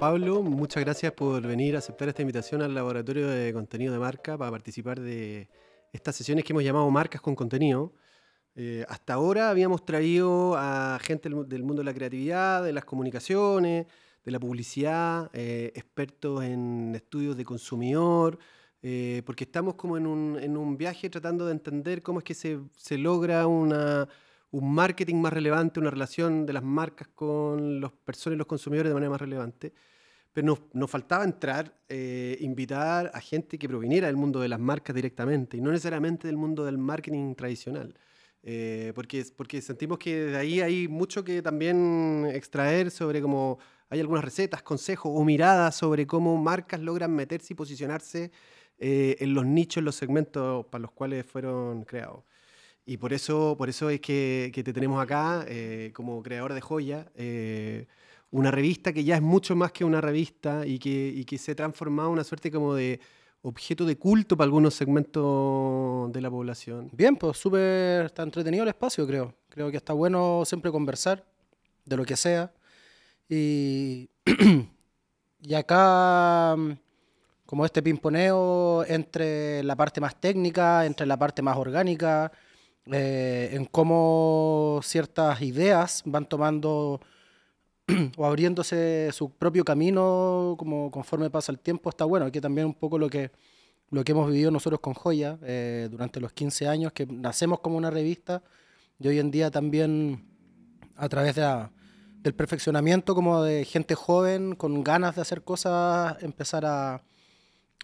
Pablo, muchas gracias por venir a aceptar esta invitación al laboratorio de contenido de marca para participar de estas sesiones que hemos llamado Marcas con Contenido. Eh, hasta ahora habíamos traído a gente del mundo de la creatividad, de las comunicaciones, de la publicidad, eh, expertos en estudios de consumidor, eh, porque estamos como en un, viaje tratando de entender cómo es que se, se logra una, un marketing más relevante, una relación de las marcas con las personas y los consumidores de manera más relevante. Pero nos, nos faltaba entrar, eh, invitar a gente que proviniera del mundo de las marcas directamente y no necesariamente del mundo del marketing tradicional. Eh, porque, porque sentimos que de ahí hay mucho que también extraer sobre cómo hay algunas recetas, consejos o miradas sobre cómo marcas logran meterse y posicionarse eh, en los nichos, en los segmentos para los cuales fueron creados. Y por eso, por eso es que, que te tenemos acá eh, como creador de joya, eh, una revista que ya es mucho más que una revista y que, y que se ha transformado en una suerte como de objeto de culto para algunos segmentos de la población. Bien, pues súper está entretenido el espacio, creo. Creo que está bueno siempre conversar de lo que sea. Y, y acá, como este pimponeo entre la parte más técnica, entre la parte más orgánica, eh, en cómo ciertas ideas van tomando o abriéndose su propio camino como conforme pasa el tiempo, está bueno. Aquí también un poco lo que, lo que hemos vivido nosotros con Joya eh, durante los 15 años, que nacemos como una revista y hoy en día también a través del perfeccionamiento como de gente joven con ganas de hacer cosas, empezar a,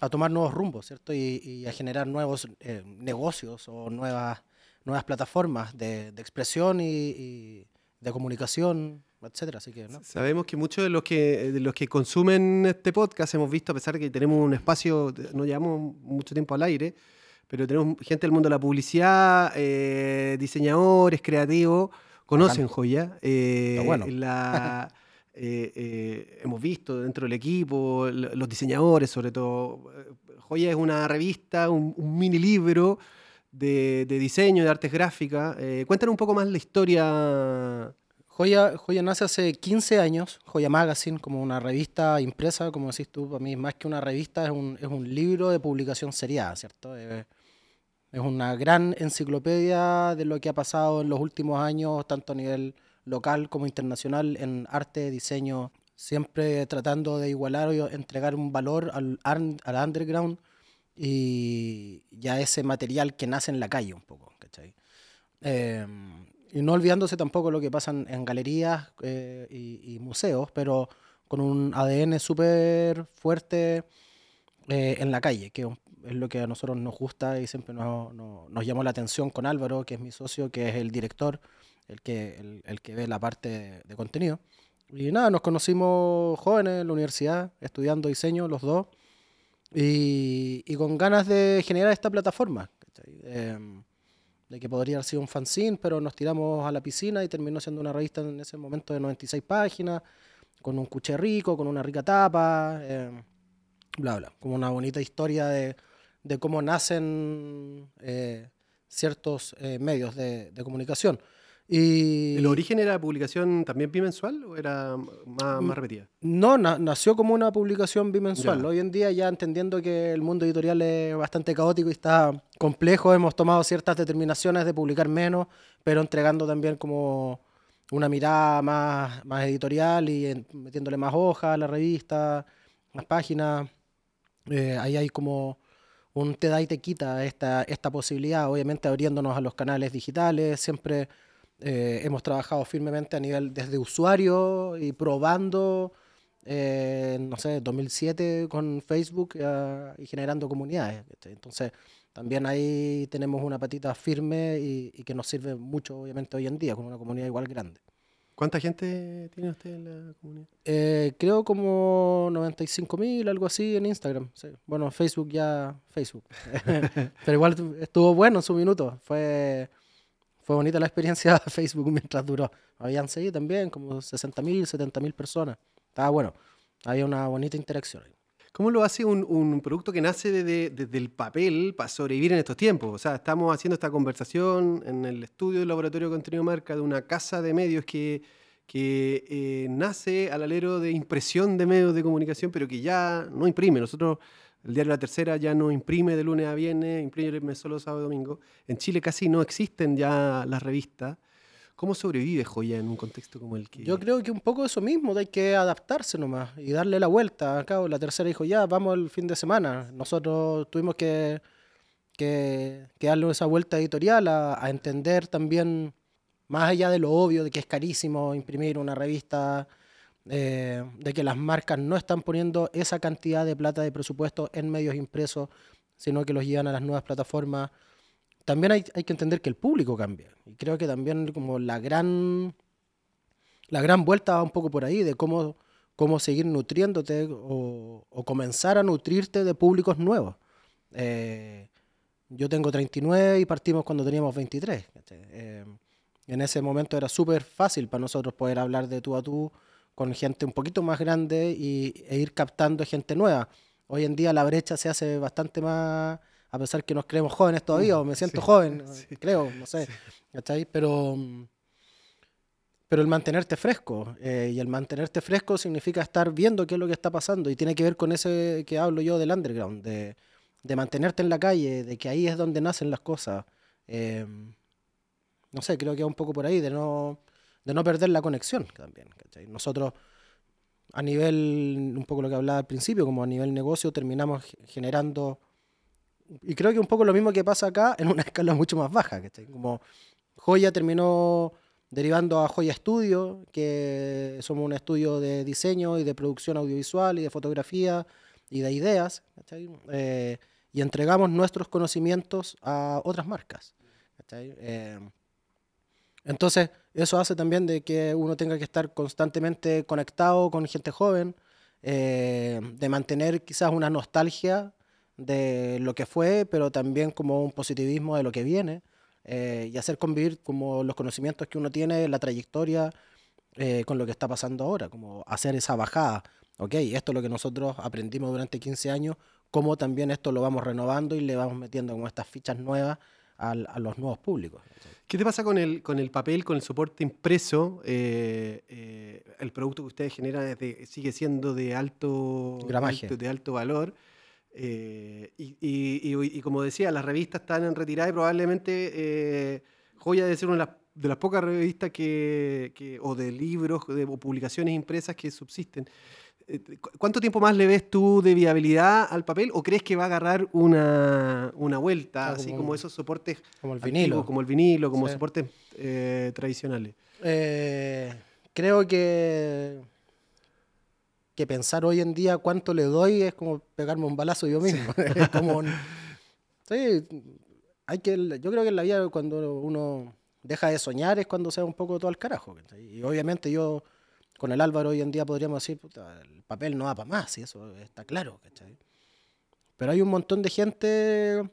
a tomar nuevos rumbos, ¿cierto? Y, a generar nuevos eh, negocios o nuevas nuevas plataformas de, expresión y, de comunicación, etcétera. Así que, Sabemos que muchos de los que, de los que consumen este podcast hemos visto, a pesar de que tenemos un espacio, no llevamos mucho tiempo al aire, pero tenemos gente del mundo de la publicidad, eh, diseñadores, creativos, conocen Joya. Eh, bueno. Eh, hemos visto dentro del equipo, los diseñadores sobre todo. Joya es una revista, un mini libro de, diseño, de artes gráficas. Eh, cuéntanos un poco más la historia. Joya, Joya nace hace 15 años, Joya Magazine, como una revista impresa, como decís tú, para mí más que una revista es un, es un libro de publicación seriada, ¿cierto? es una gran enciclopedia de lo que ha pasado en los últimos años, tanto a nivel local como internacional, en arte, diseño, siempre tratando de igualar o entregar un valor al, al underground y ya ese material que nace en la calle un poco, ¿cachai? Em, y no olvidándose tampoco lo que pasa en, galerías eh, y, museos, pero con un ADN súper fuerte eh, en la calle, que es lo que a nosotros nos gusta y siempre nos, nos, llamó la atención con Álvaro, que es mi socio, que es el director, el que, el, que ve la parte de contenido. Y nada, nos conocimos jóvenes en la universidad, estudiando diseño los dos y, con ganas de generar esta plataforma. Em, de que podría haber sido un fanzine, pero nos tiramos a la piscina y terminó siendo una revista en ese momento de 96 páginas, con un cuché rico, con una rica tapa, em, bla, bla. Como una bonita historia de, de cómo nacen eh, ciertos eh, medios de, de comunicación. Y... ¿El origen era publicación también bimensual o era más, más repetida? No, nació como una publicación bimensual. Hoy en día, ya entendiendo que el mundo editorial es bastante caótico y está complejo, hemos tomado ciertas determinaciones de publicar menos, pero entregando también como una mirada más, más editorial y metiéndole más hojas a la revista, más páginas. Eh, ahí hay como un te da y te quita esta, esta posibilidad, obviamente abriéndonos a los canales digitales, siempre eh, hemos trabajado firmemente a nivel desde usuario y probando, eh, no sé, 2007 con Facebook eh, y generando comunidades. Entonces, también ahí tenemos una patita firme y, que nos sirve mucho, obviamente, hoy en día, con una comunidad igual grande. ¿Cuánta gente tiene usted en la comunidad? creo como 95 mil, algo así en Instagram. Bueno, Facebook ya, Facebook. Pero igual estuvo bueno en su minuto. Fue fue bonita la experiencia de Facebook mientras duró. Habían seguido también como 60.000, 70.000 personas. Estaba bueno. Había una bonita interacción ahí. ¿Cómo lo hace un, producto que nace desde, el papel para sobrevivir en estos tiempos? O sea, estamos haciendo esta conversación en el estudio del Laboratorio de Contenido Marca de una casa de medios que, que eh, nace al alero de impresión de medios de comunicación, pero que ya no imprime. Nosotros, el diario La Tercera ya no imprime de lunes a viernes, imprime solo sábado y domingo. En Chile casi no existen ya las revistas. ¿Cómo sobrevive Joya en un contexto como el que...? Yo creo que un poco eso mismo, hay que adaptarse nomás y darle la vuelta. Acá la tercera dijo, ya, vamos el fin de semana. Nosotros tuvimos que, que, darle esa vuelta editorial a, a, entender también, más allá de lo obvio, de que es carísimo imprimir una revista, eh, de que las marcas no están poniendo esa cantidad de plata de presupuesto en medios impresos, sino que los llevan a las nuevas plataformas también hay, que entender que el público cambia. Y creo que también como la gran, la gran vuelta va un poco por ahí, de cómo, cómo seguir nutriéndote o, comenzar a nutrirte de públicos nuevos. Eh, yo tengo 39 y partimos cuando teníamos 23. Eh, en ese momento era súper fácil para nosotros poder hablar de tú a tú con gente un poquito más grande y, e ir captando gente nueva. Hoy en día la brecha se hace bastante más a pesar que nos creemos jóvenes todavía, o me siento joven, creo, no sé, Pero, pero el mantenerte fresco, eh, y el mantenerte fresco significa estar viendo qué es lo que está pasando, y tiene que ver con ese que hablo yo del underground, de, de mantenerte en la calle, de que ahí es donde nacen las cosas. Em, no sé, creo que va un poco por ahí, de no, de no perder la conexión también. Nosotros, a nivel, un poco lo que hablaba al principio, como a nivel negocio, terminamos generando y creo que un poco lo mismo que pasa acá en una escala mucho más baja. Como Joya terminó derivando a Joya Studio, que somos un estudio de diseño y de producción audiovisual y de fotografía y de ideas, eh, y entregamos nuestros conocimientos a otras marcas. Eh, entonces, eso hace también de que uno tenga que estar constantemente conectado con gente joven, eh, de mantener quizás una nostalgia de lo que fue, pero también como un positivismo de lo que viene eh, y hacer convivir como los conocimientos que uno tiene, la trayectoria eh, con lo que está pasando ahora, como hacer esa bajada. Ok, esto es lo que nosotros aprendimos durante 15 años, como también esto lo vamos renovando y le vamos metiendo como estas fichas nuevas a, los nuevos públicos. ¿Qué te pasa con el, con el papel, con el soporte impreso? Eh, el producto que ustedes generan sigue siendo de alto, de alto valor. Eh, y, como decía, las revistas están en retirada y probablemente eh, Joya debe ser una de las, pocas revistas que, o de libros o publicaciones impresas que subsisten. Eh, ¿Cuánto tiempo más le ves tú de viabilidad al papel o crees que va a agarrar una, vuelta, así como, esos soportes como el vinilo, como el vinilo, como soportes tradicionales? creo que que pensar hoy en día cuánto le doy es como pegarme un balazo yo mismo. es como sí, hay que, yo creo que en la vida cuando uno deja de soñar es cuando se va un poco todo al carajo. Y obviamente yo con el Álvaro hoy en día podríamos decir, el papel no va para más, y eso está claro. Pero hay un montón de gente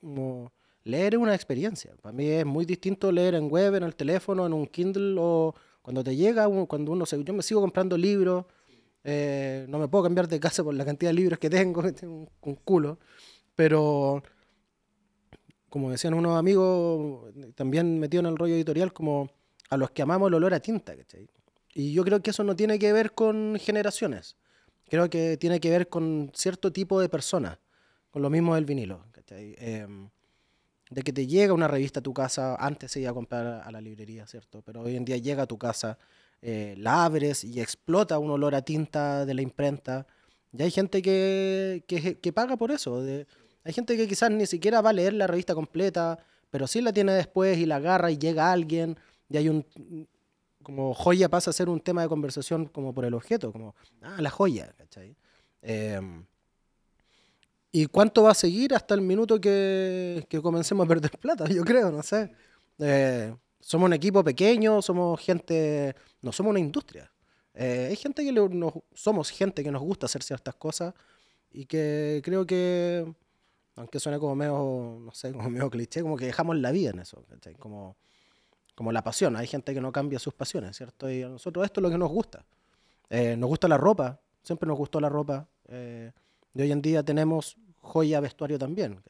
como leer es una experiencia. Para mí es muy distinto leer en web, en el teléfono, en un Kindle o cuando te llega, cuando uno se, yo me sigo comprando libros eh, no me puedo cambiar de casa por la cantidad de libros que tengo, tengo un, culo. Pero, como decían unos amigos, también metido en el rollo editorial, como a los que amamos el olor a tinta, Y yo creo que eso no tiene que ver con generaciones. Creo que tiene que ver con cierto tipo de personas, con lo mismo del vinilo, em, de que te llega una revista a tu casa, antes se iba a comprar a la librería, ¿cierto? Pero hoy en día llega a tu casa eh, la abres y explota un olor a tinta de la imprenta. Y hay gente que, que, paga por eso. hay gente que quizás ni siquiera va a leer la revista completa, pero sí la tiene después y la agarra y llega alguien y hay un... Como joya pasa a ser un tema de conversación como por el objeto, como, ah, la joya, ¿cachai? Em, ¿Y cuánto va a seguir hasta el minuto que, que, comencemos a perder plata? Yo creo, no sé. Eh, somos un equipo pequeño, somos gente, no somos una industria. Eh, hay gente que somos gente que nos gusta hacer ciertas cosas y que creo que, aunque suene como medio, no sé, como medio cliché, como que dejamos la vida en eso, como, como la pasión. Hay gente que no cambia sus pasiones, ¿cierto? Y a nosotros esto es lo que nos gusta. Eh, nos gusta la ropa, siempre nos gustó la ropa. Eh, y hoy en día tenemos joya vestuario también,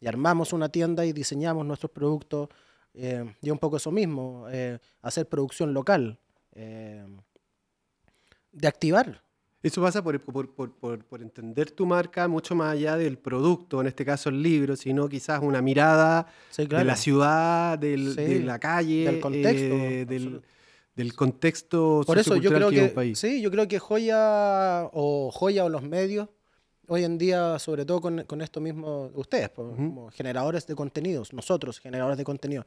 Y armamos una tienda y diseñamos nuestros productos Eh, y un poco eso mismo, eh, hacer producción local, eh, de activar. Eso pasa por, por, por, por, entender tu marca mucho más allá del producto, en este caso el libro, sino quizás una mirada de la ciudad, del, de la calle, del contexto. del, del, contexto Por eso yo creo que, que, un país. Sí, yo creo que Joya o Joya o los medios hoy en día, sobre todo con, con esto mismo, ustedes, como generadores de contenidos, nosotros, generadores de contenido,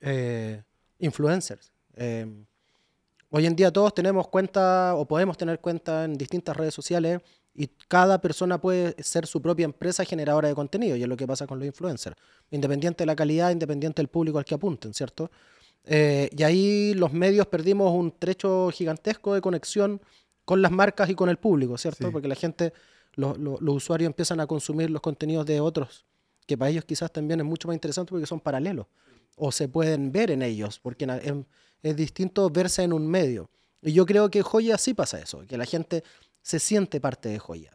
eh, influencers. Eh, hoy en día todos tenemos cuenta o podemos tener cuenta en distintas redes sociales y cada persona puede ser su propia empresa generadora de contenido, y es lo que pasa con los influencers, independiente de la calidad, independiente del público al que apunten, ¿cierto? Eh, y ahí los medios perdimos un trecho gigantesco de conexión con las marcas y con el público, ¿cierto? Porque la gente los, usuarios empiezan a consumir los contenidos de otros, que para ellos quizás también es mucho más interesante porque son paralelos, o se pueden ver en ellos, porque es, distinto verse en un medio. Y yo creo que Joya sí pasa eso, que la gente se siente parte de Joya.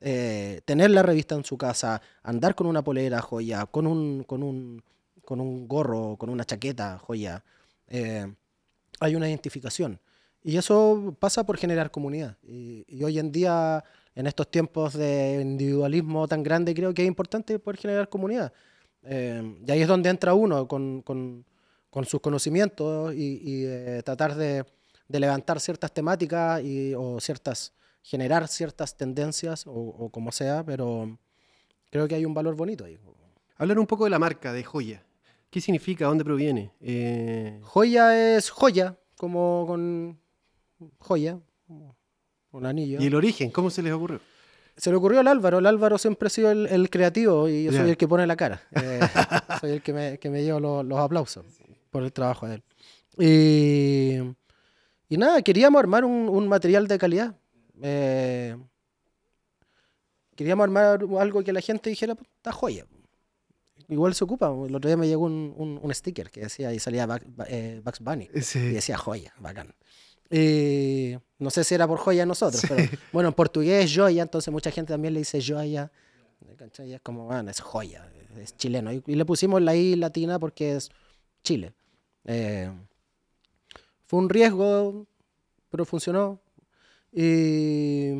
Eh, tener la revista en su casa, andar con una polera Joya, con un, con un, con un gorro, con una chaqueta Joya, eh, hay una identificación. Y eso pasa por generar comunidad. y hoy en día en estos tiempos de individualismo tan grande, creo que es importante poder generar comunidad. Eh, y ahí es donde entra uno con, con, con sus conocimientos y, y eh, tratar de, de, levantar ciertas temáticas y, o ciertas, generar ciertas tendencias o, o, como sea, pero creo que hay un valor bonito ahí. Hablar un poco de la marca de Joya. ¿Qué significa? ¿Dónde proviene? Eh... Joya es joya, como con joya, un anillo. ¿Y el origen? ¿Cómo se les ocurrió? Se le ocurrió al Álvaro. El Álvaro siempre ha sido el, creativo y yo soy el que pone la cara. Eh, soy el que me, que me lleva los, aplausos por el trabajo de él. Y, y nada, queríamos armar un, material de calidad. Eh, queríamos armar algo que la gente dijera, está joya. Igual se ocupa. El otro día me llegó un, un, sticker que decía, y salía eh, Bugs Bunny. Y decía joya, bacán. Y no sé si era por joya nosotros, pero bueno, en portugués es joya, entonces mucha gente también le dice joya. Es como, bueno, es joya, es chileno. Y, le pusimos la I latina porque es Chile. Eh, fue un riesgo, pero funcionó. Y,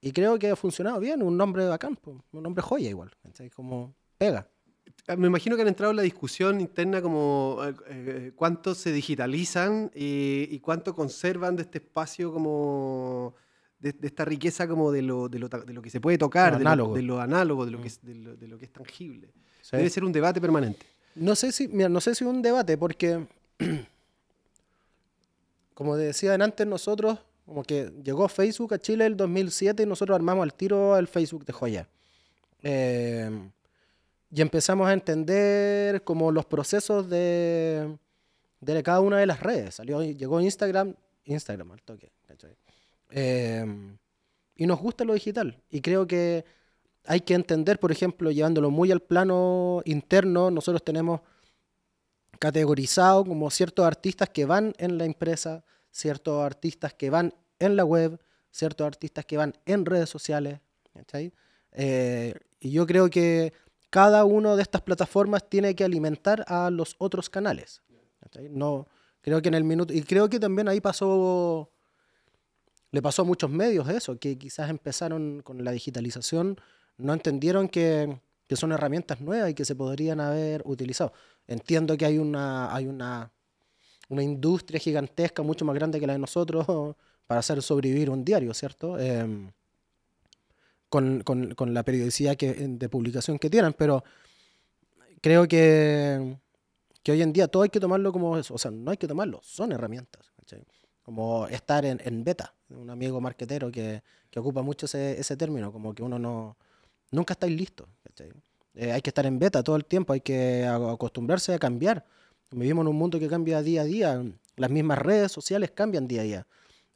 y, creo que ha funcionado bien, un nombre bacán, un nombre joya igual, como pega. Ah, me imagino que han entrado en la discusión interna como eh, eh, cuánto se digitalizan y, cuánto conservan de este espacio como de, esta riqueza como de lo, de lo, de lo que se puede tocar, de lo, de lo, análogo, de lo, que es, de lo, que es tangible. Debe ser un debate permanente. No sé si, mira, no sé si un debate, porque como decían antes nosotros, como que llegó Facebook a Chile el 2007 y nosotros armamos al tiro el Facebook de Joya. Eh, y empezamos a entender como los procesos de, de cada una de las redes. Salió, llegó Instagram, Instagram al toque. Em, y nos gusta lo digital. Y creo que hay que entender, por ejemplo, llevándolo muy al plano interno, nosotros tenemos categorizado como ciertos artistas que van en la empresa, ciertos artistas que van en la web, ciertos artistas que van en redes sociales. Eh, y yo creo que cada una de estas plataformas tiene que alimentar a los otros canales. No, creo que en el minuto, y creo que también ahí pasó, le pasó a muchos medios eso, que quizás empezaron con la digitalización, no entendieron que, que son herramientas nuevas y que se podrían haber utilizado. Entiendo que hay una, hay una, una industria gigantesca, mucho más grande que la de nosotros, para hacer sobrevivir un diario, ¿cierto? Eh, con, con, con la periodicidad de publicación que tienen, pero creo que, que hoy en día todo hay que tomarlo como eso. O sea, no hay que tomarlo, son herramientas. Como estar en, en, beta. Un amigo marquetero que, que ocupa mucho ese, ese, término, como que uno no. Nunca estáis listos. Eh, hay que estar en beta todo el tiempo, hay que acostumbrarse a cambiar. Vivimos en un mundo que cambia día a día. Las mismas redes sociales cambian día a día.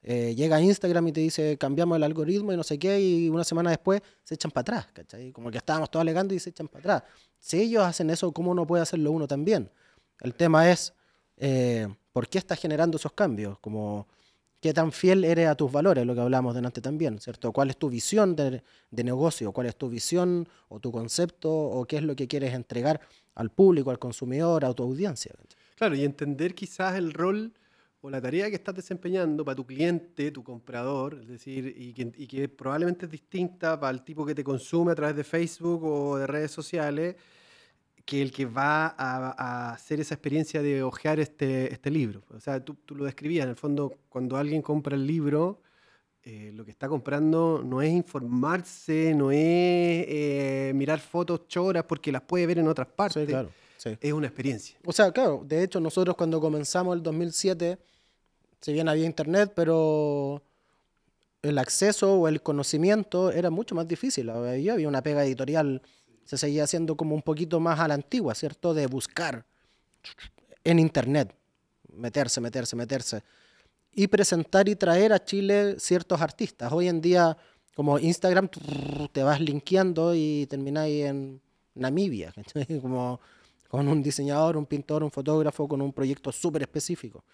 Eh, llega Instagram y te dice cambiamos el algoritmo y no sé qué, y una semana después se echan para atrás, ¿cachai? Como que estábamos todos alegando y se echan para atrás. Si ellos hacen eso, ¿cómo no puede hacerlo uno también? El tema es, eh, ¿por qué está generando esos cambios? Como, qué tan fiel eres a tus valores, lo que hablamos delante también, ¿cierto? ¿Cuál es tu visión de, negocio? ¿Cuál es tu visión o tu concepto o qué es lo que quieres entregar al público, al consumidor, a tu audiencia? Claro, y entender quizás el rol o la tarea que estás desempeñando para tu cliente, tu comprador, es decir, y que, y que probablemente es distinta para el tipo que te consume a través de Facebook o de redes sociales, que el que va a, hacer esa experiencia de hojear este, este libro. O sea, tú, tú, lo describías, en el fondo, cuando alguien compra el libro, eh, lo que está comprando no es informarse, no es eh, mirar fotos choras porque las puede ver en otras partes. Sí, claro. Es una experiencia. O sea, claro, de hecho nosotros cuando comenzamos el 2007, si bien había internet, pero el acceso o el conocimiento era mucho más difícil. Había una pega editorial se seguía haciendo como un poquito más a la antigua, ¿cierto? De buscar en Internet, meterse, meterse, meterse, y presentar y traer a Chile ciertos artistas. Hoy en día, como Instagram, te vas linkeando y termináis en Namibia, como con un diseñador, un pintor, un fotógrafo, con un proyecto súper específico.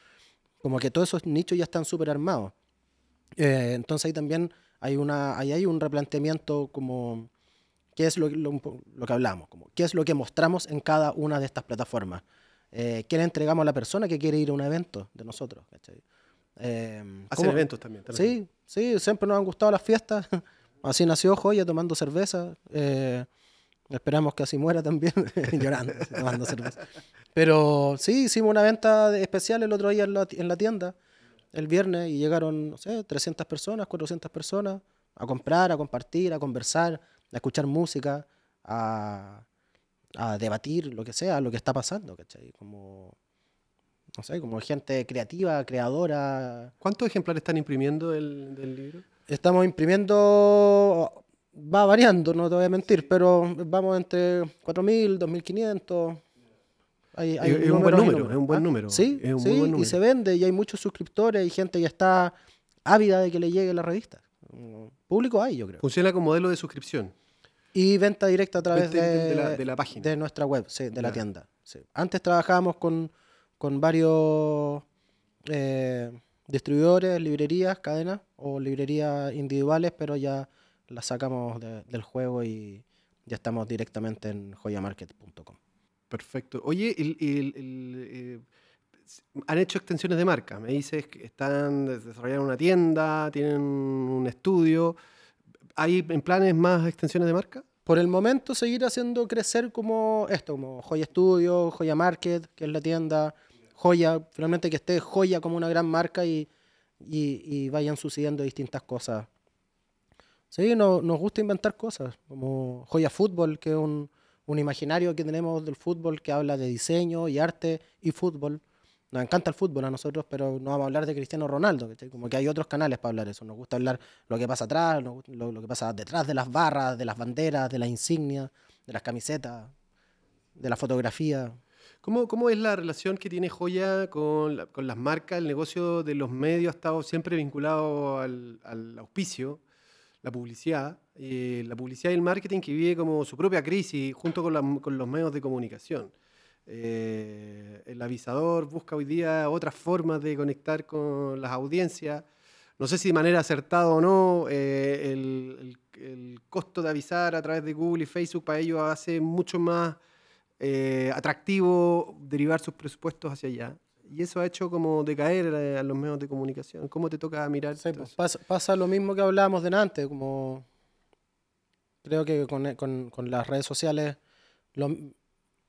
Como que todos esos nichos ya están súper armados. Eh, entonces ahí también hay, una, ahí hay un replanteamiento como qué es lo, que hablamos, como, qué es lo que mostramos en cada una de estas plataformas. Eh, ¿Qué le entregamos a la persona que quiere ir a un evento de nosotros? Eh, Hacer eventos también, Sí, sí, siempre nos han gustado las fiestas. Así nació Joya tomando cerveza. Eh, esperamos que así muera también, llorando, tomando cerveza. Pero sí, hicimos una venta especial el otro día en la, en la tienda, el viernes, y llegaron, no sé, 300 personas, 400 personas a comprar, a compartir, a conversar a escuchar música, a, debatir lo que sea, lo que está pasando, ¿cachai? Como, no sé, como gente creativa, creadora. ¿Cuántos ejemplares están imprimiendo del, libro? Estamos imprimiendo, va variando, no te voy a mentir, pero vamos entre 4.000, 2.500. Hay, hay es, un buen número, es un buen número. Sí, sí y se vende y hay muchos suscriptores y gente que está ávida de que le llegue la revista. Público hay, yo creo. Funciona como modelo de suscripción. Y venta directa a través de, la, página. De nuestra web, sí, de la tienda. Antes trabajábamos con, varios eh, distribuidores, librerías, cadenas o librerías individuales, pero ya las sacamos del juego y ya estamos directamente en joyamarket.com. Perfecto. Oye, eh, han hecho extensiones de marca. Me dices que están desarrollando una tienda, tienen un estudio. ¿Hay en planes más extensiones de marca? Por el momento seguir haciendo crecer como esto, como Joya Studio, Joya Market, que es la tienda, Joya, finalmente que esté Joya como una gran marca y, y, vayan sucediendo distintas cosas. Sí, nos gusta inventar cosas, como Joya Fútbol, que es un, un imaginario que tenemos del fútbol que habla de diseño y arte y fútbol nos encanta el fútbol a nosotros, pero no vamos a hablar de Cristiano Ronaldo, como que hay otros canales para hablar eso. Nos gusta hablar lo que pasa atrás, lo, que pasa detrás de las barras, de las banderas, de las insignias, de las camisetas, de la fotografía. ¿Cómo, ¿Cómo, es la relación que tiene Joya con, con, las marcas? El negocio de los medios ha estado siempre vinculado al, al auspicio, la publicidad. Eh, la publicidad y el marketing que vive como su propia crisis junto con, con los medios de comunicación. Eh, el avisador busca hoy día otras formas de conectar con las audiencias. No sé si de manera acertada o no, eh, el, costo de avisar a través de Google y Facebook para ellos hace mucho más eh, atractivo derivar sus presupuestos hacia allá. Y eso ha hecho como decaer a, los medios de comunicación. ¿Cómo te toca mirar? Pues, pasa, pasa, lo mismo que hablábamos delante, como creo que con, con, con las redes sociales lo,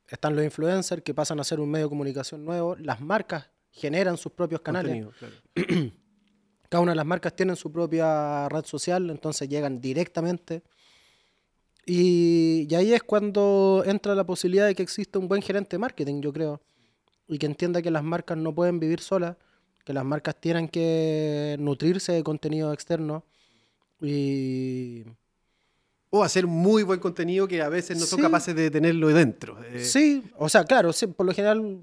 están los influencers que pasan a ser un medio de comunicación nuevo, las marcas generan sus propios canales. Cada una de las marcas tiene su propia red social, entonces llegan directamente. Y, ahí es cuando entra la posibilidad de que exista un buen gerente de marketing, yo creo, y que entienda que las marcas no pueden vivir solas, que las marcas tienen que nutrirse de contenido externo y o hacer muy buen contenido que a veces no son capaces de tenerlo dentro. Eh. Sí, o sea, claro, por lo general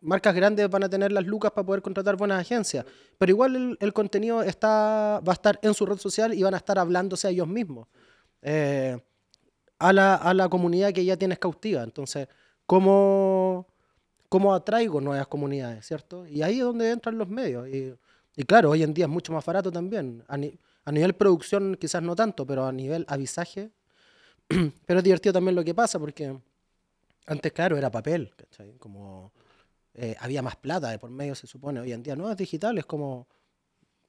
marcas grandes van a tener las lucas para poder contratar buenas agencias, pero igual el, contenido está, va a estar en su red social y van a estar hablándose a ellos mismos, eh, a, la, a, la, comunidad que ya tienes cautiva. Entonces, ¿cómo, ¿cómo atraigo nuevas comunidades, cierto? Y ahí es donde entran los medios. Y Y claro, hoy en día es mucho más barato también. A, a nivel producción quizás no tanto, pero a nivel avisaje. pero es divertido también lo que pasa porque antes, claro, era papel, ¿cachai? Como eh, había más plata de por medio, se supone. Hoy en día no, es digital, es como...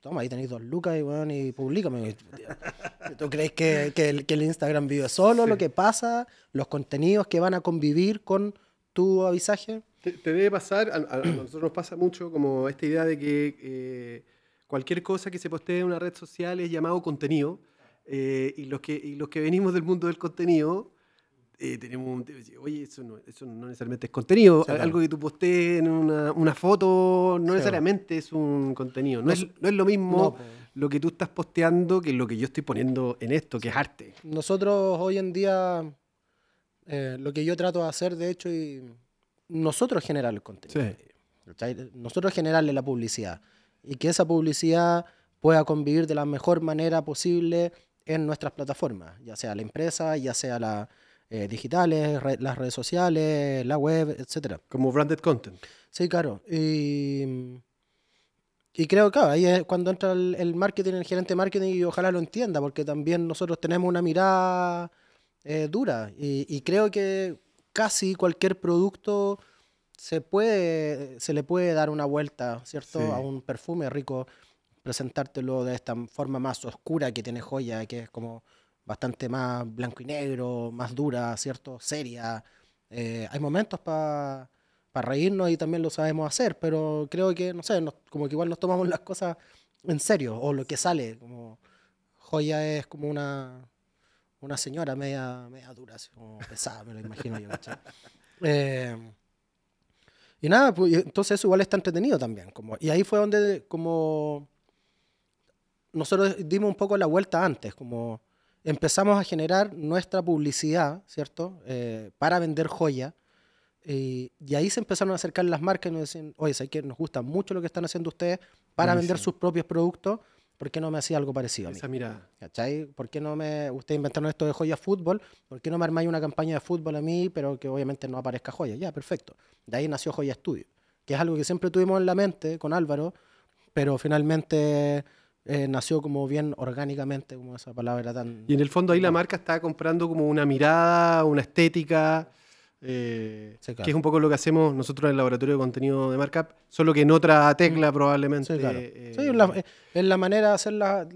Toma, ahí tenéis dos lucas y, weón, y publícame. ¿Tú crees que, que el, que el Instagram vive solo lo que pasa? ¿Los contenidos que van a convivir con tu avisaje? Te, te debe pasar, a, a- a nosotros nos pasa mucho como esta idea de que eh, cualquier cosa que se postee en una red social es llamado contenido. eh, y, los que, y los que venimos del mundo del contenido, eh, tenemos un... Oye, eso no, eso no necesariamente es contenido. Sí, claro. Algo que tú postees en una, una foto no Sí, necesariamente es un contenido. No, No es, no es lo mismo lo que tú estás posteando que lo que yo estoy poniendo en esto, que es arte. Nosotros hoy en día, eh, lo que yo trato de hacer, de hecho, y nosotros generar el contenido. Sí. Nosotros generarle la publicidad. Y que esa publicidad pueda convivir de la mejor manera posible en nuestras plataformas, ya sea la empresa, ya sea las digitales, re- las redes sociales, la web, etcétera. Como branded content. Sí, claro. Y, y creo que ahí es cuando entra el, el marketing, el gerente de marketing, y ojalá lo entienda, porque también nosotros tenemos una mirada eh, dura. Y, y creo que casi cualquier producto se puede, se le puede dar una vuelta, ¿cierto? Sí. A un perfume rico, presentártelo de esta forma más oscura que tiene joya, que es como bastante más blanco y negro, más dura, ¿cierto? Seria. Eh, hay momentos para reírnos y también lo sabemos hacer, pero creo que, no sé, nos- como que igual nos tomamos las cosas en serio, o lo que sale, como joya es como una, una señora media, media dura, así como pesada, me lo imagino yo. Eh, y nada, pues, entonces eso igual está entretenido también. Como, y ahí fue donde como nosotros dimos un poco la vuelta antes, como empezamos a generar nuestra publicidad, ¿cierto? Eh, para vender joya. Y, y ahí se empezaron a acercar las marcas y nos decían, oye, ¿sabes que nos gusta mucho lo que están haciendo ustedes para vender sus propios productos? ¿Por qué no me hacía algo parecido a mí? Esa mirada. ¿Cachai? ¿Por qué no me. Ustedes inventaron esto de joya fútbol, ¿por qué no me armáis una campaña de fútbol a mí, pero que obviamente no aparezca joya? Ya, perfecto. De ahí nació Joya Studio, que es algo que siempre tuvimos en la mente con Álvaro, pero finalmente eh, nació como bien orgánicamente, como esa palabra tan. Y en el fondo ahí la marca está comprando como una mirada, una estética, eh, Sí, claro. que es un poco lo que hacemos nosotros en el laboratorio de contenido de markup, solo que en otra tecla probablemente. Mm. Sí, claro. eh, Sí, es la, eh, la manera de hacer las.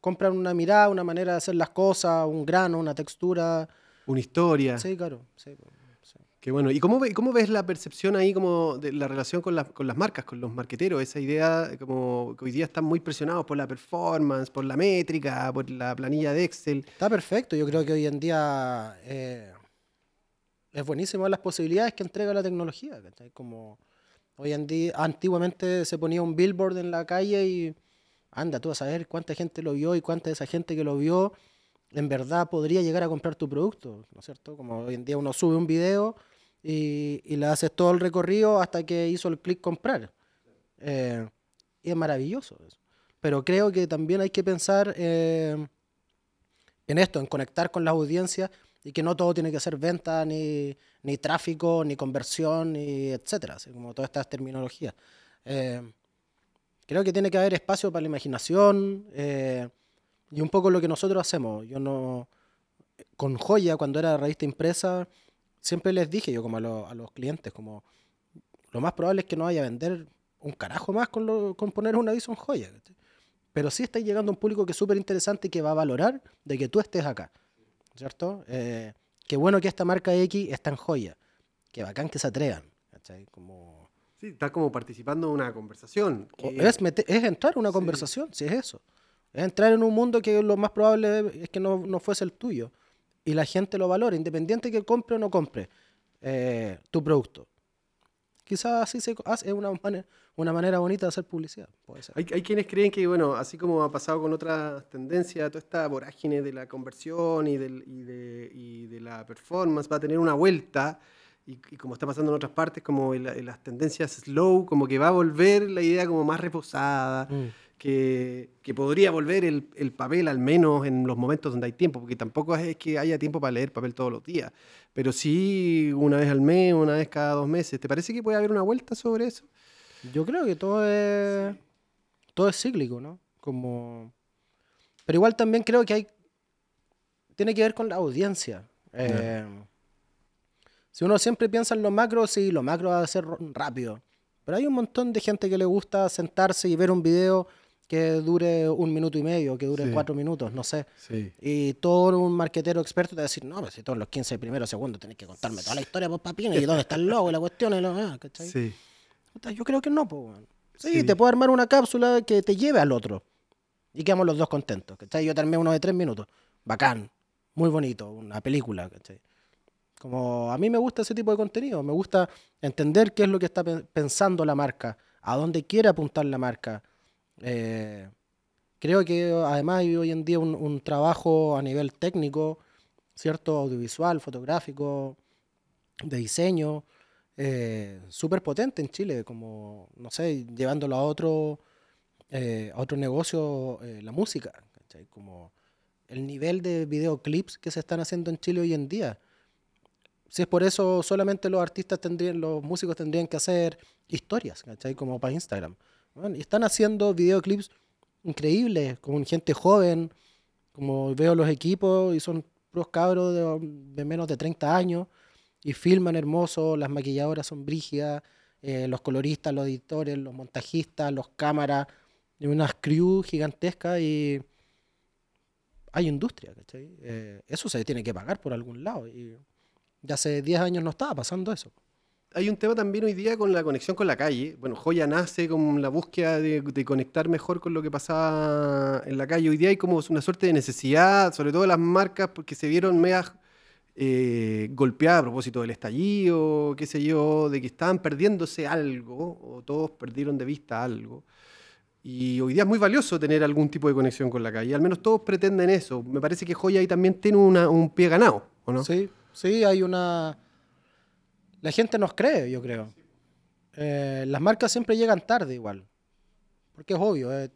Comprar una mirada, una manera de hacer las cosas, un grano, una textura. una historia. Sí, claro. Sí. Qué bueno. ¿Y cómo, ve- cómo ves la percepción ahí como de la relación con, las- con las marcas, con los marqueteros? Esa idea de como que hoy día están muy presionados por la performance, por la métrica, por la planilla de Excel. Está perfecto. Yo creo que hoy en día eh, es buenísimo las posibilidades que entrega la tecnología. ¿cachai? Como hoy en día, antiguamente se ponía un billboard en la calle y anda tú a saber cuánta gente lo vio y cuánta de esa gente que lo vio en verdad podría llegar a comprar tu producto, ¿no es cierto? Como hoy en día uno sube un video y, y le haces todo el recorrido hasta que hizo el clic comprar. Eh, y es maravilloso eso. Pero creo que también hay que pensar eh, en esto, en conectar con las audiencias y que no todo tiene que ser venta, ni, ni tráfico, ni conversión, ni etcétera, así como todas estas terminologías. Eh, creo que tiene que haber espacio para la imaginación eh, y un poco lo que nosotros hacemos. Yo no, con Joya, cuando era revista impresa, siempre les dije yo como a, lo- a los clientes, como lo más probable es que no vaya a vender un carajo más con, lo- con poner un aviso en Joya. Pero sí está llegando un público que es súper interesante y que va a valorar de que tú estés acá. ¿Cierto? Eh, qué bueno que esta marca X está en joya. Qué bacán que se atrevan. ¿cachai? Como, Sí, está como participando en una conversación. que- es, mete- es entrar a una Sí. conversación, si es eso. Es entrar en un mundo que lo más probable es que no, no fuese el tuyo. Y la gente lo valora, independiente que compre o no compre eh, tu producto. Quizás así se hace, es una manera, una manera bonita de hacer publicidad. Puede ser. Hay, hay quienes creen que, bueno, así como ha pasado con otras tendencias, toda esta vorágine de la conversión y, del- y de, y de la performance va a tener una vuelta. Y, y como está pasando en otras partes, como en, la- en las tendencias slow, como que va a volver la idea como más reposada, Mm. Que, que podría volver el, el papel al menos en los momentos donde hay tiempo, porque tampoco es que haya tiempo para leer papel todos los días, pero sí una vez al mes, una vez cada dos meses. ¿Te parece que puede haber una vuelta sobre eso? Yo creo que todo es, todo es cíclico, ¿no? Como... Pero igual también creo que hay... Tiene que ver con la audiencia. Eh, si uno siempre piensa en lo macro, sí, lo macro va a ser rápido. Pero hay un montón de gente que le gusta sentarse y ver un video que dure un minuto y medio, que dure cuatro minutos, no sé. Y todo un marquetero experto te va a decir, no, pero si todos los 15 primeros segundos tenés que contarme toda la historia por papín y dónde está el logo y la cuestión y lo, ah, Sí. Yo creo que no, pues. Sí, te puedo armar una cápsula que te lleve al otro. Y quedamos los dos contentos, ¿cachai? Yo terminé uno de tres minutos. Bacán, muy bonito, una película, ¿cachai? Como a mí me gusta ese tipo de contenido, me gusta entender qué es lo que está pensando la marca, a dónde quiere apuntar la marca. Eh, creo que además hay hoy en día un, trabajo a nivel técnico, ¿cierto? Audiovisual, fotográfico, de diseño, eh, súper potente en Chile, como, no sé, llevándolo a otro, eh, a otro negocio, la música, Como el nivel de videoclips que se están haciendo en Chile hoy en día si es por eso, solamente los artistas tendrían, los músicos tendrían que hacer historias, ¿cachai? Como para Instagram. Y están haciendo videoclips increíbles, con gente joven, como veo los equipos, y son puros cabros de, menos de 30 años, y filman hermoso, las maquilladoras son brígidas, eh, los coloristas, los editores, los montajistas, los cámaras, y unas crew gigantescas, y hay industria, ¿cachai? Eh, eso se tiene que pagar por algún lado. Y ya hace 10 años no estaba pasando eso. Hay un tema también hoy día con la conexión con la calle. Bueno, Joya nace con la búsqueda de, conectar mejor con lo que pasaba en la calle. Hoy día hay como una suerte de necesidad, sobre todo las marcas, porque se vieron medias eh, golpeadas a propósito del estallido, qué sé yo, de que estaban perdiéndose algo, o todos perdieron de vista algo. Y hoy día es muy valioso tener algún tipo de conexión con la calle. Al menos todos pretenden eso. Me parece que Joya ahí también tiene un pie ganado, ¿o no? Sí, Sí, hay una... La gente nos cree, yo creo. Eh, las marcas siempre llegan tarde igual. Porque es obvio. Eh,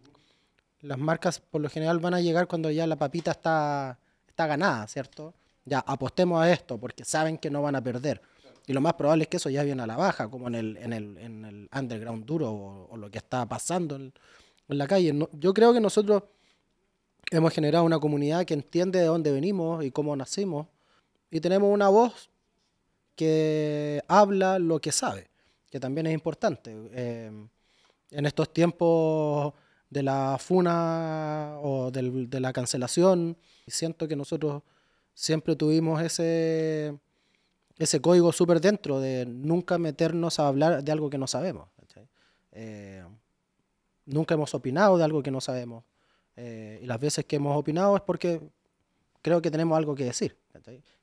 las marcas por lo general van a llegar cuando ya la papita está, está ganada, ¿cierto? Ya apostemos a esto porque saben que no van a perder. Y lo más probable es que eso ya viene a la baja, como en el, en el, en el underground duro o, lo que está pasando en, la calle. yo creo que nosotros hemos generado una comunidad que entiende de dónde venimos y cómo nacimos y tenemos una voz que habla lo que sabe, que también es importante. Em, en estos tiempos de la funa o de la cancelación, siento que nosotros siempre tuvimos ese, ese código súper dentro de nunca meternos a hablar de algo que no sabemos. Eh, nunca hemos opinado de algo que no sabemos. Eh, y las veces que hemos opinado es porque creo que tenemos algo que decir.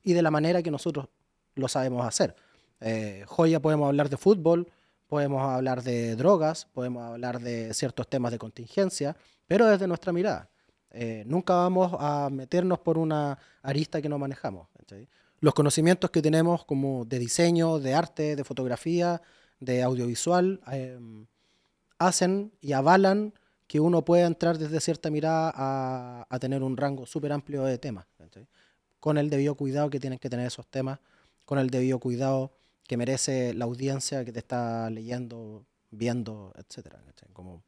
Y de la manera que nosotros lo sabemos hacer. Eh, joya podemos hablar de fútbol, podemos hablar de drogas, podemos hablar de ciertos temas de contingencia, pero desde nuestra mirada. Eh, nunca vamos a meternos por una arista que no manejamos. Los conocimientos que tenemos como de diseño, de arte, de fotografía, de audiovisual, eh, hacen y avalan que uno pueda entrar desde cierta mirada a, tener un rango súper amplio de temas, con el debido cuidado que tienen que tener esos temas, con el debido cuidado que merece la audiencia que te está leyendo, viendo, etc. Como,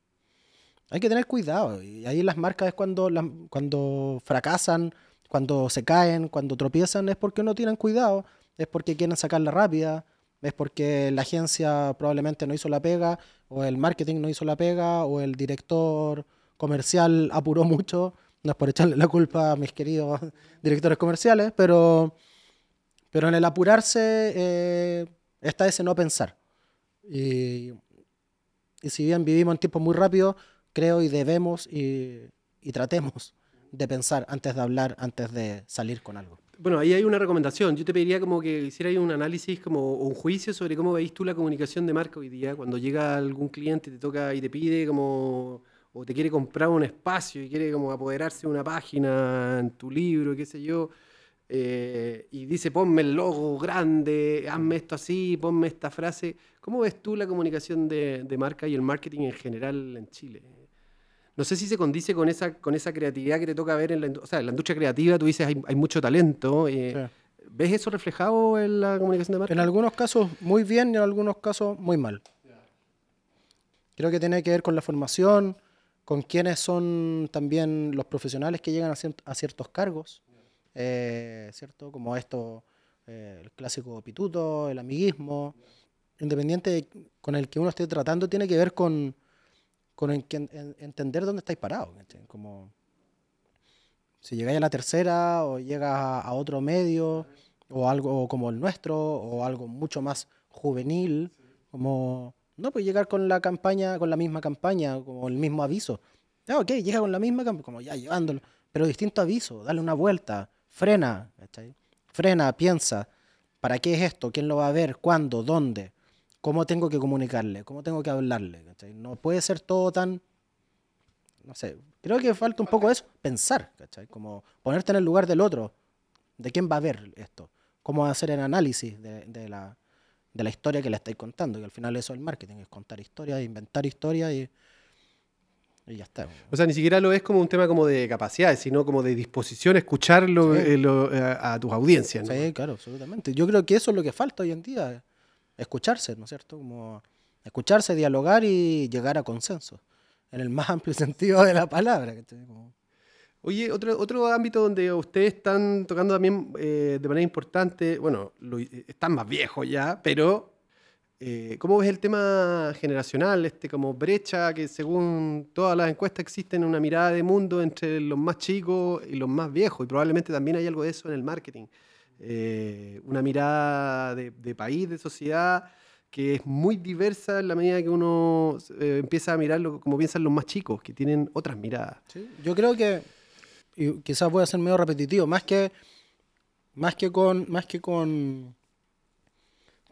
hay que tener cuidado, y ahí las marcas es cuando, cuando fracasan, cuando se caen, cuando tropiezan, es porque no tienen cuidado, es porque quieren sacarla rápida, es porque la agencia probablemente no hizo la pega, o el marketing no hizo la pega, o el director comercial apuró mucho. No es por echarle la culpa a mis queridos directores comerciales, pero, pero en el apurarse eh, está ese no pensar. Y, y, si bien vivimos en tiempos muy rápidos, creo y debemos y, y tratemos de pensar antes de hablar, antes de salir con algo. Bueno, ahí hay una recomendación. Yo te pediría como que hicieras un análisis como un juicio sobre cómo veis tú la comunicación de marca hoy día. Cuando llega algún cliente te toca y te pide como o te quiere comprar un espacio y quiere como apoderarse de una página en tu libro, qué sé yo, eh, y dice ponme el logo grande, hazme esto así, ponme esta frase. ¿Cómo ves tú la comunicación de, de marca y el marketing en general en Chile? no sé si se condice con esa, con esa creatividad que te toca ver en la, o sea, en la industria creativa, tú dices hay, hay mucho talento. Eh, ¿Ves eso reflejado en la comunicación de marca? En algunos casos muy bien y en algunos casos muy mal. Creo que tiene que ver con la formación, con quiénes son también los profesionales que llegan a, ciertos cargos, eh, ¿cierto? Como esto, eh, el clásico pituto, el amiguismo, independiente con el que uno esté tratando, tiene que ver con, entender dónde estáis parados. Como si llegáis a la tercera o llegas a, otro medio o algo como el nuestro o algo mucho más juvenil, como no pues llegar con la campaña, con la misma campaña, como el mismo aviso. Ya, ok, llega con la misma campaña, como ya llevándolo, pero distinto aviso, dale una vuelta, frena, frena, piensa, ¿para qué es esto? ¿Quién lo va a ver? ¿Cuándo? ¿Dónde? ¿Cómo tengo que comunicarle? ¿Cómo tengo que hablarle? No puede ser todo tan no sé, creo que falta un poco eso, pensar, ¿cachai? Como ponerte en el lugar del otro, de quién va a ver esto, cómo hacer el análisis de, la, historia que le estáis contando, que al final eso es el marketing, es contar historias, inventar historias y, y ya está. O sea, ni siquiera lo es como un tema como de capacidades, sino como de disposición a escucharlo eh, eh, a, tus audiencias. Sí, claro, absolutamente. Yo creo que eso es lo que falta hoy en día, escucharse, ¿no es cierto? Como escucharse, dialogar y llegar a consenso en el más amplio sentido de la palabra. Oye, otro, otro ámbito donde ustedes están tocando también eh, de manera importante, bueno, están más viejos ya, pero eh, ¿cómo ves el tema generacional, este como brecha que según todas las encuestas existen una mirada de mundo entre los más chicos y los más viejos? Y probablemente también hay algo de eso en el marketing. Eh, una mirada de, país, de sociedad que es muy diversa en la medida que uno eh, empieza a mirarlo como piensan los más chicos, que tienen otras miradas. Yo creo que, y quizás voy a ser medio repetitivo, más que, más que con, más que con,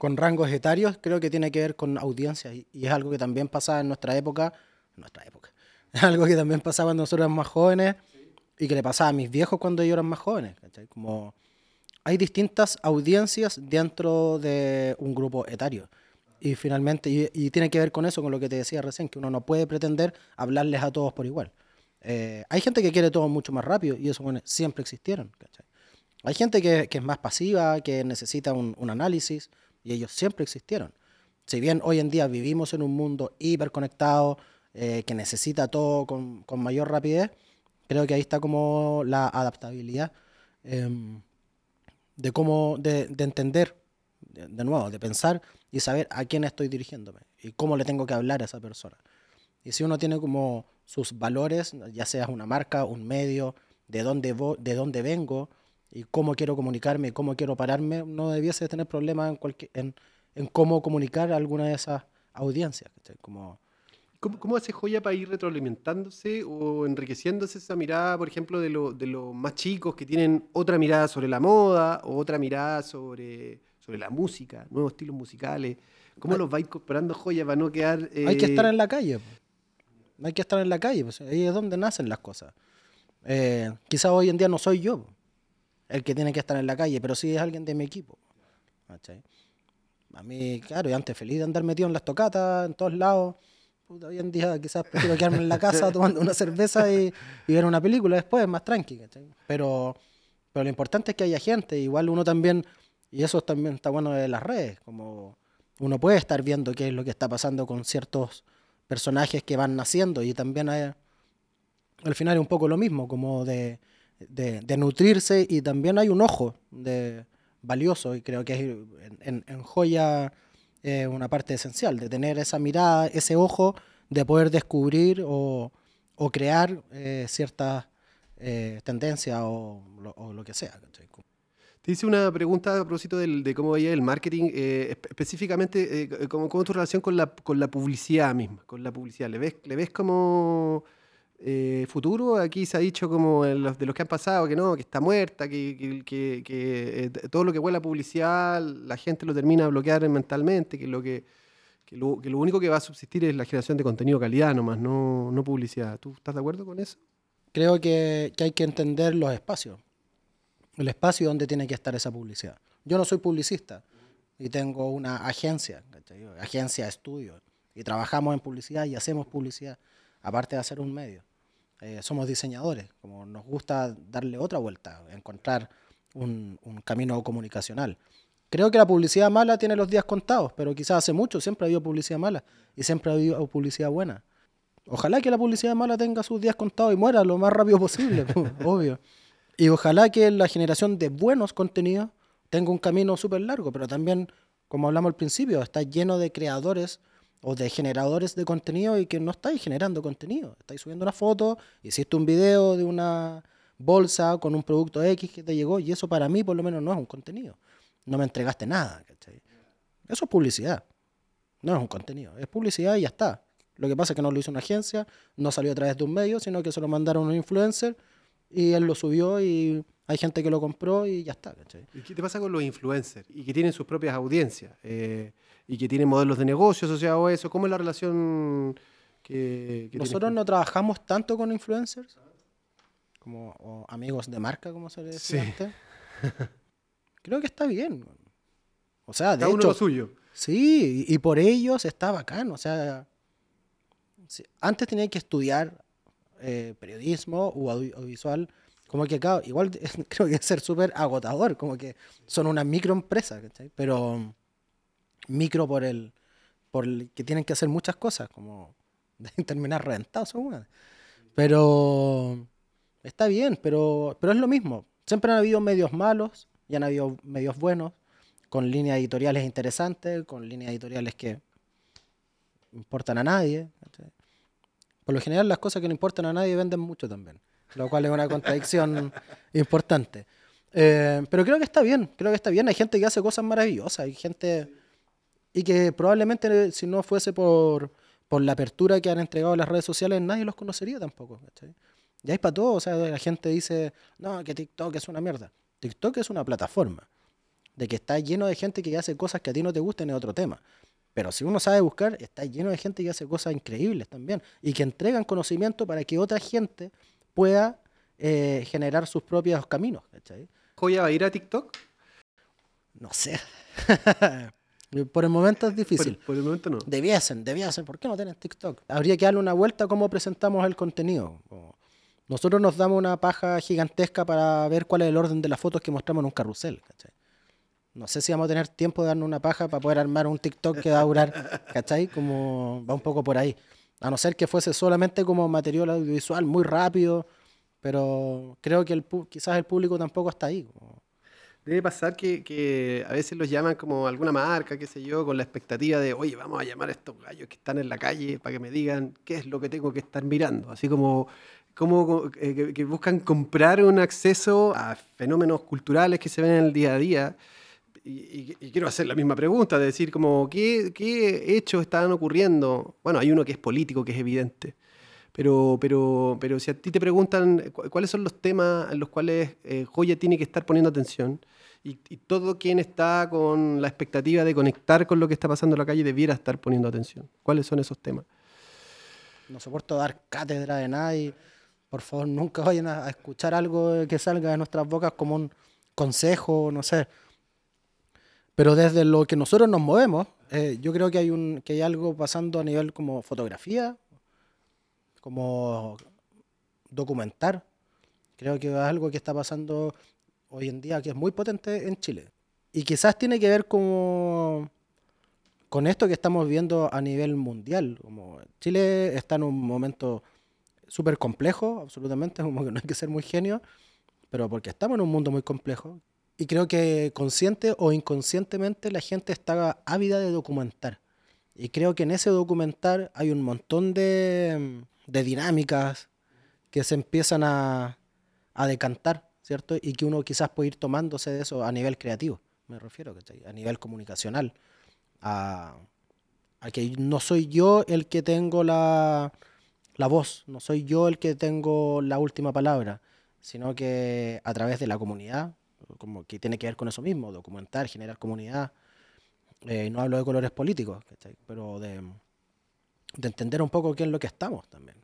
con rangos etarios, creo que tiene que ver con audiencias, y, es algo que también pasaba en nuestra época, nuestra época, es algo que también pasaba cuando nosotros éramos más jóvenes, y que le pasaba a mis viejos cuando ellos eran más jóvenes, Como hay distintas audiencias dentro de un grupo etario. Y finalmente, y, tiene que ver con eso, con lo que te decía recién, que uno no puede pretender hablarles a todos por igual. Eh, hay gente que quiere todo mucho más rápido y eso bueno, siempre existieron. Hay gente que, que, es más pasiva, que necesita un, un, análisis y ellos siempre existieron. Si bien hoy en día vivimos en un mundo hiperconectado, eh, que necesita todo con, con, mayor rapidez, creo que ahí está como la adaptabilidad em, de cómo, de, de entender, de nuevo, de pensar y saber a quién estoy dirigiéndome y cómo le tengo que hablar a esa persona. Y si uno tiene como sus valores, ya sea una marca, un medio, de dónde, de dónde vengo y cómo quiero comunicarme, cómo quiero pararme, no debiese tener problemas en, en, cómo comunicar a alguna de esas audiencias. Como, ¿Cómo, hace Joya para ir retroalimentándose o enriqueciéndose esa mirada, por ejemplo, de, de los más chicos que tienen otra mirada sobre la moda o otra mirada sobre sobre la música, nuevos estilos musicales. ¿Cómo los va incorporando joya para no quedar...? Hay que estar en la calle. Hay que estar en la calle. Pues. Ahí es donde nacen las cosas. Eh, quizás hoy en día no soy yo el que tiene que estar en la calle, pero sí es alguien de mi equipo. A mí, claro, y antes feliz de andar metido en las tocatas, en todos lados. hoy en día quizás prefiero quedarme en la casa tomando una cerveza y, ver una película después, más tranqui. Pero, pero lo importante es que haya gente. Igual uno también y eso también está bueno de las redes, como uno puede estar viendo qué es lo que está pasando con ciertos personajes que van naciendo y también hay, al final es un poco lo mismo, como de, de, nutrirse y también hay un ojo de, valioso y creo que en, en, joya es una parte esencial, de tener esa mirada, ese ojo, de poder descubrir o, o crear eh, ciertas eh, tendencias o, o, lo que sea. Te hice una pregunta a propósito de cómo veía el marketing, eh, específicamente, eh, cómo, es tu relación con la, con la publicidad misma, con la publicidad. ¿Le ves, le ves como eh, futuro? Aquí se ha dicho como de los, que han pasado, que no, que está muerta, que, que, que, todo lo que huele a publicidad, la gente lo termina a bloquear mentalmente, que lo que, lo, lo, único que va a subsistir es la generación de contenido calidad nomás, no, no publicidad. ¿Tú estás de acuerdo con eso? Creo que, que hay que entender los espacios el espacio donde tiene que estar esa publicidad. Yo no soy publicista y tengo una agencia, agencia de estudio, y trabajamos en publicidad y hacemos publicidad, aparte de hacer un medio. Eh, somos diseñadores, como nos gusta darle otra vuelta, encontrar un, camino comunicacional. Creo que la publicidad mala tiene los días contados, pero quizás hace mucho siempre ha habido publicidad mala y siempre ha habido publicidad buena. Ojalá que la publicidad mala tenga sus días contados y muera lo más rápido posible, obvio. Y ojalá que la generación de buenos contenidos tenga un camino súper largo, pero también, como hablamos al principio, está lleno de creadores o de generadores de contenido y que no estáis generando contenido. Estáis subiendo una foto, hiciste un video de una bolsa con un producto X que te llegó y eso para mí por lo menos no es un contenido. No me entregaste nada. Eso es publicidad. No es un contenido. Es publicidad y ya está. Lo que pasa es que no lo hizo una agencia, no salió a través de un medio, sino que se lo mandaron a un influencer y él lo subió y hay gente que lo compró y ya está. ¿Y qué te pasa con los influencers? Y que tienen sus propias audiencias eh, y que tienen modelos de negocio asociados a eso. ¿Cómo es la relación que, Nosotros no trabajamos tanto con influencers como amigos de marca, como se le decía antes. Creo que está bien. O sea, de hecho, suyo. Sí, y, por ellos está bacán. O sea, antes tenía que estudiar eh, periodismo o audiovisual como que acá, igual creo que es ser súper agotador, como que son una microempresa, ¿cachai? Pero micro por el, por el que tienen que hacer muchas cosas, como terminar reventados. Pero está bien, pero, pero es lo mismo. Siempre han habido medios malos y han habido medios buenos, con líneas editoriales interesantes, con líneas editoriales que importan a nadie. Por lo general las cosas que no importan a nadie venden mucho también lo cual es una contradicción importante. Eh, pero creo que está bien, creo que está bien. Hay gente que hace cosas maravillosas, hay gente... Y que probablemente si no fuese por, por la apertura que han entregado las redes sociales, nadie los conocería tampoco. Ya hay para todo, o sea, la gente dice, no, que TikTok es una mierda. TikTok es una plataforma, de que está lleno de gente que hace cosas que a ti no te gusten es otro tema. Pero si uno sabe buscar, está lleno de gente que hace cosas increíbles también y que entregan conocimiento para que otra gente pueda eh, generar sus propios caminos. ¿cachai? ¿Joya va a ir a TikTok? No sé. por el momento es difícil. Por, el momento no. Debiesen, debiesen. ¿Por qué no tienen TikTok? Habría que darle una vuelta a cómo presentamos el contenido. Nosotros nos damos una paja gigantesca para ver cuál es el orden de las fotos que mostramos en un carrusel. ¿cachai? No sé si vamos a tener tiempo de darnos una paja para poder armar un TikTok que va a durar, ¿cachai? Como va un poco por ahí. A no ser que fuese solamente como material audiovisual muy rápido, pero creo que el, quizás el público tampoco está ahí. Debe pasar que, a veces los llaman como alguna marca, qué sé yo, con la expectativa de, oye, vamos a llamar a estos gallos que están en la calle para que me digan qué es lo que tengo que estar mirando. Así como, como eh, que buscan comprar un acceso a fenómenos culturales que se ven en el día a día y, quiero hacer la misma pregunta, de decir como, ¿qué, ¿qué, hechos están ocurriendo? Bueno, hay uno que es político, que es evidente, pero, pero, pero si a ti te preguntan cuáles son los temas en los cuales eh, Joya tiene que estar poniendo atención, y, todo quien está con la expectativa de conectar con lo que está pasando en la calle debiera estar poniendo atención. ¿Cuáles son esos temas? No soporto dar cátedra de nada y por favor nunca vayan a escuchar algo que salga de nuestras bocas como un consejo, no sé pero desde lo que nosotros nos movemos, eh, yo creo que hay, un, que hay algo pasando a nivel como fotografía, como documentar. Creo que es algo que está pasando hoy en día que es muy potente en Chile. Y quizás tiene que ver como con esto que estamos viendo a nivel mundial. Como Chile está en un momento súper complejo, absolutamente, como que no hay que ser muy genio, pero porque estamos en un mundo muy complejo, y creo que consciente o inconscientemente la gente está ávida de documentar. Y creo que en ese documentar hay un montón de, dinámicas que se empiezan a, decantar, ¿cierto? Y que uno quizás puede ir tomándose de eso a nivel creativo, me refiero, a nivel comunicacional. A, que no soy yo el que tengo la, la voz, no soy yo el que tengo la última palabra, sino que a través de la comunidad, como que tiene que ver con eso mismo, documentar, generar comunidad. Eh, no hablo de colores políticos, pero de, entender un poco qué es lo que estamos también.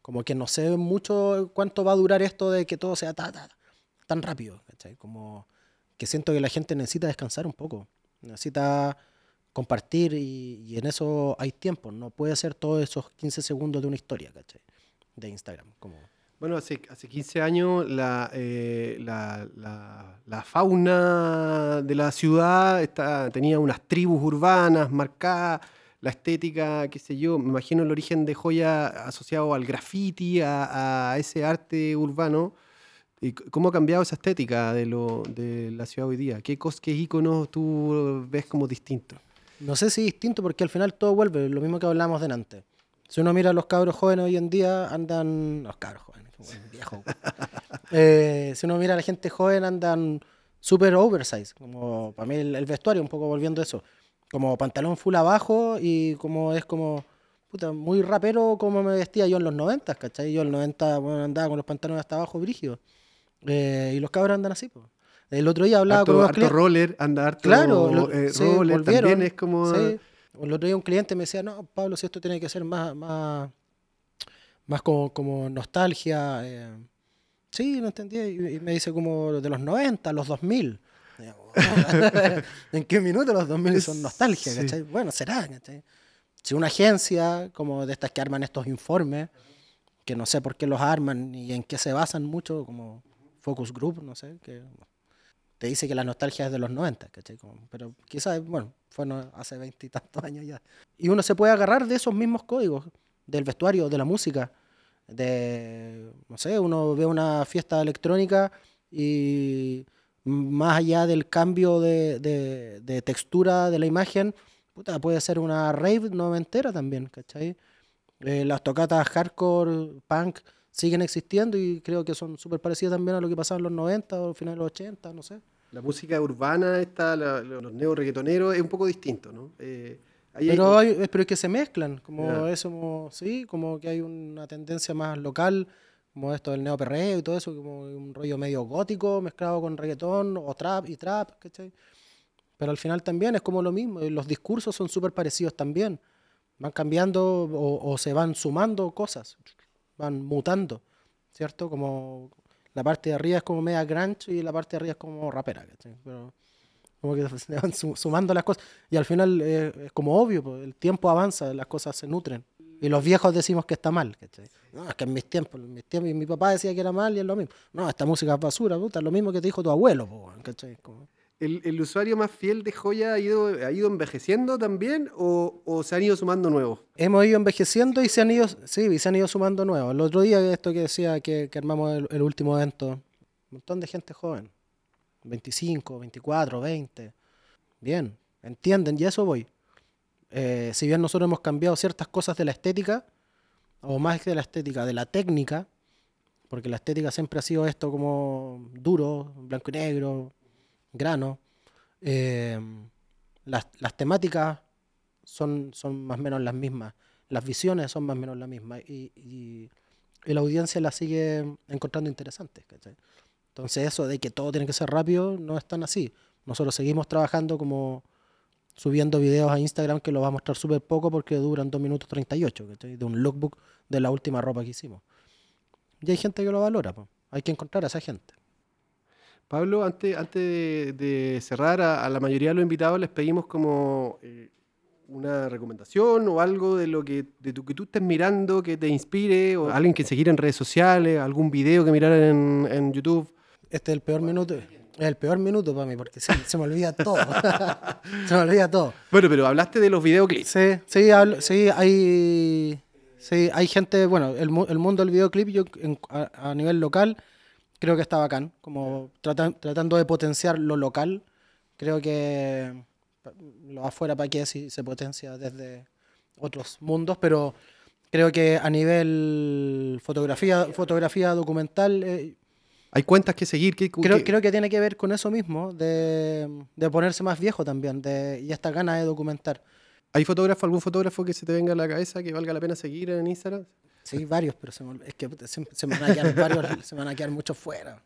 Como que no sé mucho cuánto va a durar esto de que todo sea tan rápido. Como que siento que la gente necesita descansar un poco, necesita compartir y, en eso hay tiempo. No puede ser todos esos 15 segundos de una historia de Instagram. Como, bueno, hace, hace 15 años eh, la, la, fauna de la ciudad está, tenía unas tribus urbanas marcadas, la estética, qué sé yo, me imagino el origen de joya asociado al graffiti, a, a ese arte urbano. ¿Y cómo ha cambiado esa estética de, lo, de la ciudad hoy día? ¿Qué, cos, qué íconos tú ves como distintos? No sé si distinto porque al final todo vuelve, lo mismo que hablábamos de antes. Si uno mira a los cabros jóvenes hoy en día, andan. Los cabros jóvenes, viejos. eh, si uno mira a la gente joven, andan súper oversize. Como para mí el, el, vestuario, un poco volviendo a eso. Como pantalón full abajo y como es como. Puta, muy rapero como me vestía yo en los 90, ¿cachai? Yo en los 90 bueno, andaba con los pantalones hasta abajo brígidos. Eh, y los cabros andan así, pues. El otro día hablaba harto, con unos harto roller, anda harto claro, lo, eh, sí, roller, volvieron, también es como... Sí. El otro día un cliente me decía, no, Pablo, si esto tiene que ser más, más, más como, como nostalgia. Eh. Sí, no entendía. Y, y, me dice como de los 90, los 2000. ¿En qué minuto los 2000 son nostalgia? Sí. Bueno, será. ¿cachai? Si una agencia como de estas que arman estos informes, que no sé por qué los arman y en qué se basan mucho, como Focus Group, no sé, que te dice que la nostalgia es de los 90, ¿cachai? Como, pero quizás, bueno, fue hace veintitantos años ya. Y uno se puede agarrar de esos mismos códigos, del vestuario, de la música, de, no sé, uno ve una fiesta electrónica y más allá del cambio de, de, de textura de la imagen, puta, puede ser una rave noventera también, ¿cachai? Eh, las tocatas hardcore, punk, siguen existiendo y creo que son súper parecidas también a lo que pasaba en los 90 o finales de los 80, no sé. La música urbana, esta, la, los neo reggaetoneros, es un poco distinto, ¿no? Eh, pero, hay, pero es que se mezclan, como yeah. eso, como, sí, como que hay una tendencia más local, como esto del neoperreo y todo eso, como un rollo medio gótico mezclado con reggaetón o trap y trap, ¿cachai? Pero al final también es como lo mismo, los discursos son súper parecidos también, van cambiando o, o se van sumando cosas van mutando, ¿cierto? Como la parte de arriba es como media grunge y la parte de arriba es como rapera, ¿cachai? Pero como que se van sumando las cosas y al final eh, es como obvio, el tiempo avanza, las cosas se nutren. Y los viejos decimos que está mal, ¿cachai? No, es que en mis tiempos, en mis tiempos, mi papá decía que era mal y es lo mismo. No, esta música es basura, puta, es lo mismo que te dijo tu abuelo, ¿cachai? Como... ¿El, ¿El, usuario más fiel de Joya ha ido, ha ido envejeciendo también o, o, se han ido sumando nuevos? Hemos ido envejeciendo y se han ido, sí, se han ido sumando nuevos. El otro día, esto que decía que, que armamos el, el, último evento, un montón de gente joven, 25, 24, 20. Bien, entienden, y a eso voy. Eh, si bien nosotros hemos cambiado ciertas cosas de la estética, o más de la estética, de la técnica, porque la estética siempre ha sido esto como duro, blanco y negro, grano. Eh, las, las, temáticas son, son más o menos las mismas, las visiones son más o menos las mismas y, y, y la audiencia las sigue encontrando interesantes. ¿cachai? Entonces eso de que todo tiene que ser rápido no es tan así. Nosotros seguimos trabajando como subiendo videos a Instagram que lo va a mostrar súper poco porque duran 2 minutos 38, ¿cachai? de un lookbook de la última ropa que hicimos. Y hay gente que lo valora, pues. hay que encontrar a esa gente. Pablo, antes, antes de, de cerrar, a, a, la mayoría de los invitados les pedimos como eh, una recomendación o algo de lo que, de tu, que tú estés mirando, que te inspire, o alguien que seguir en redes sociales, algún video que mirar en, en YouTube. Este es el peor minuto. Es el peor minuto para mí, porque se, se me olvida todo. se me olvida todo. Bueno, pero hablaste de los videoclips. Sí, sí, hablo, sí hay, sí, hay gente, bueno, el, el mundo del videoclip, yo en, a, a nivel local creo que está bacán, como tratan, tratando de potenciar lo local. Creo que lo afuera para qué si se potencia desde otros mundos, pero creo que a nivel fotografía, fotografía documental... Eh, hay cuentas que seguir. Que, creo, que... creo que tiene que ver con eso mismo, de, de ponerse más viejo también, de, y esta gana de documentar. ¿Hay fotógrafo, algún fotógrafo que se te venga a la cabeza que valga la pena seguir en Instagram? Sí, varios, pero se me, es que se, se, me van a quedar varios, se me van a quedar muchos fuera.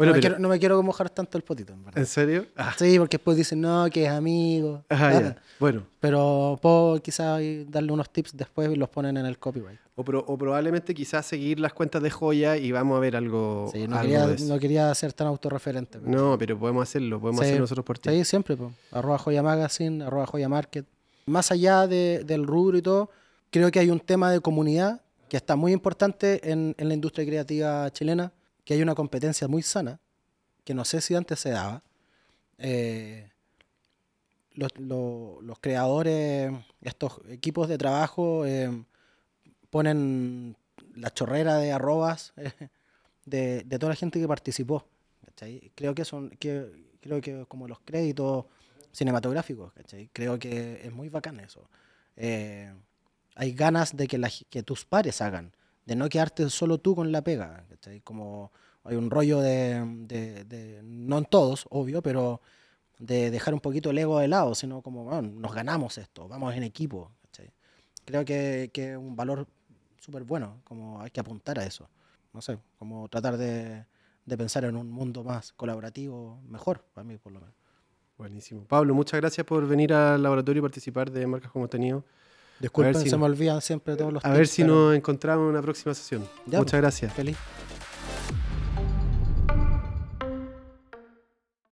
Bueno, no, me quiero, no, me quiero, mojar tanto el potito, en, ¿En serio? Ah. Sí, porque después dicen, no, que es amigo. Ajá, ya. Bueno. Pero puedo quizás darle unos tips después y los ponen en el copyright. O, pro, o, probablemente quizás seguir las cuentas de joya y vamos a ver algo. Sí, no, algo quería, no quería ser tan autorreferente. Pero no, pero podemos hacerlo, podemos sí, hacerlo nosotros por ti. Sí, siempre. Arroba joya magazine, arroba joya market. Más allá de, del rubro y todo, creo que hay un tema de comunidad que está muy importante en, en la industria creativa chilena, que hay una competencia muy sana que no sé si antes se daba, eh, los, los- los creadores, estos equipos de trabajo, eh, ponen la chorrera de arrobas de, de toda la gente que participó. ¿cachai? Creo que son, que, creo que como los créditos cinematográficos, ¿cachai? creo que es muy bacán eso. Eh, hay ganas de que, la que tus pares hagan, de no quedarte solo tú con la pega. Como hay un rollo de, no en todos, obvio, pero de dejar un poquito el ego de lado, sino como, "Bueno, nos ganamos esto, vamos en equipo. Creo que es un valor súper bueno, como hay que apuntar a eso. No sé, como tratar de, de pensar en un mundo más colaborativo, mejor, para mí por lo menos. Buenísimo. Pablo, muchas gracias por venir al laboratorio y participar de Marcas con Contenido. Disculpen, si se no- me olvidan siempre todos los A ver si pero nos encontramos en una próxima sesión. Ya, muchas gracias. Feliz.